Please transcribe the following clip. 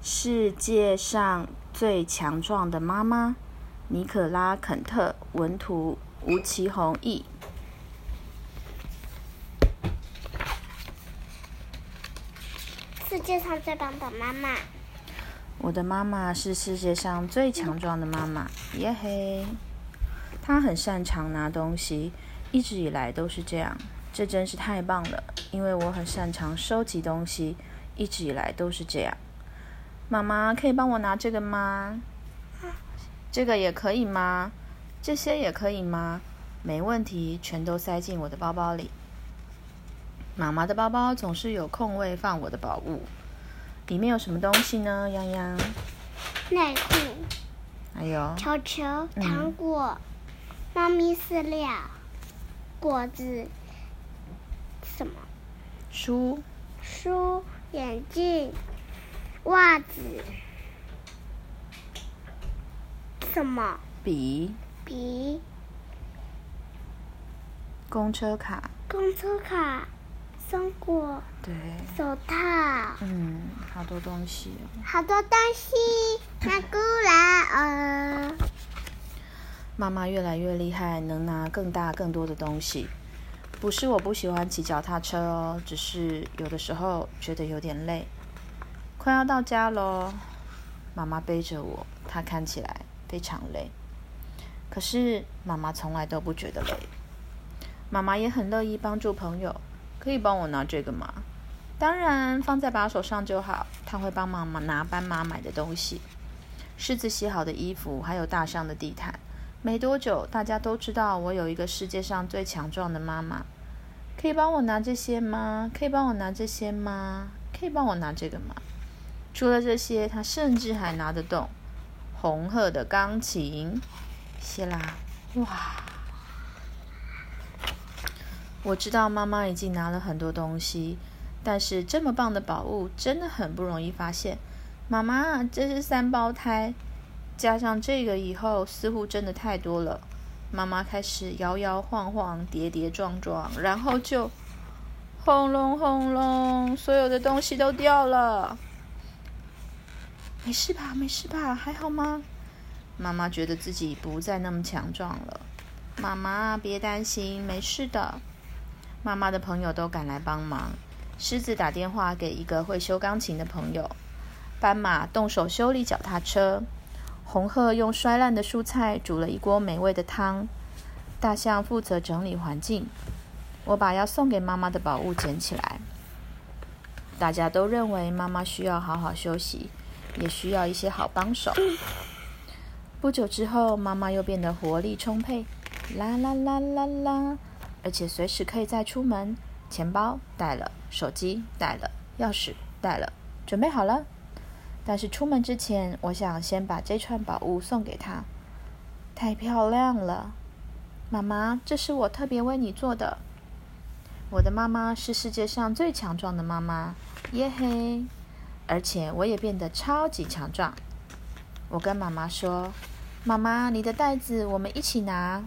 世界上最强壮的妈妈，尼可拉·肯特，文图，吴奇宏译。世界上最棒的妈妈，我的妈妈是世界上最强壮的妈妈，耶嘿！她很擅长拿东西，一直以来都是这样。这真是太棒了，因为我很擅长收集东西，一直以来都是这样。妈妈，可以帮我拿这个吗？这个也可以吗？这些也可以吗？没问题，全都塞进我的包包里。妈妈的包包总是有空位放我的宝物，里面有什么东西呢？洋洋，内裤、还有球球、糖果、猫咪饲料、果子，什么？书、书、眼镜、袜子，什么？笔、笔、公车卡，公车卡、松果、对，手套，嗯，好多东西哦。好多东西拿过来哦。妈妈越来越厉害，能拿更大更多的东西。不是我不喜欢骑脚踏车哦，只是有的时候觉得有点累。快要到家喽，妈妈背着我，她看起来非常累。可是妈妈从来都不觉得累。妈妈也很乐意帮助朋友，可以帮我拿这个吗？当然，放在把手上就好。她会帮妈妈拿斑马买的东西，狮子洗好的衣服，还有大象的地毯。没多久，大家都知道我有一个世界上最强壮的妈妈。可以帮我拿这些吗？可以帮我拿这些吗？可以帮我拿这个吗？除了这些，他甚至还拿得动红鹤的钢琴。谢啦，哇！我知道妈妈已经拿了很多东西，但是这么棒的宝物真的很不容易发现。妈妈，这是三胞胎。加上这个以后，似乎真的太多了。妈妈开始摇摇晃晃、跌跌撞撞，然后就轰隆轰隆，所有的东西都掉了。没事吧？没事吧？还好吗？妈妈觉得自己不再那么强壮了。妈妈，别担心，没事的。妈妈的朋友都赶来帮忙。狮子打电话给一个会修钢琴的朋友，斑马动手修理脚踏车。红鹤用摔烂的蔬菜煮了一锅美味的汤，大象负责整理环境。我把要送给妈妈的宝物捡起来。大家都认为妈妈需要好好休息，也需要一些好帮手。不久之后，妈妈又变得活力充沛，啦啦啦啦啦，而且随时可以再出门。钱包带了，手机带了，钥匙带了，准备好了。但是出门之前，我想先把这串宝物送给她。太漂亮了，妈妈，这是我特别为你做的。我的妈妈是世界上最强壮的妈妈，耶嘿！而且我也变得超级强壮。我跟妈妈说：“妈妈，你的袋子我们一起拿。”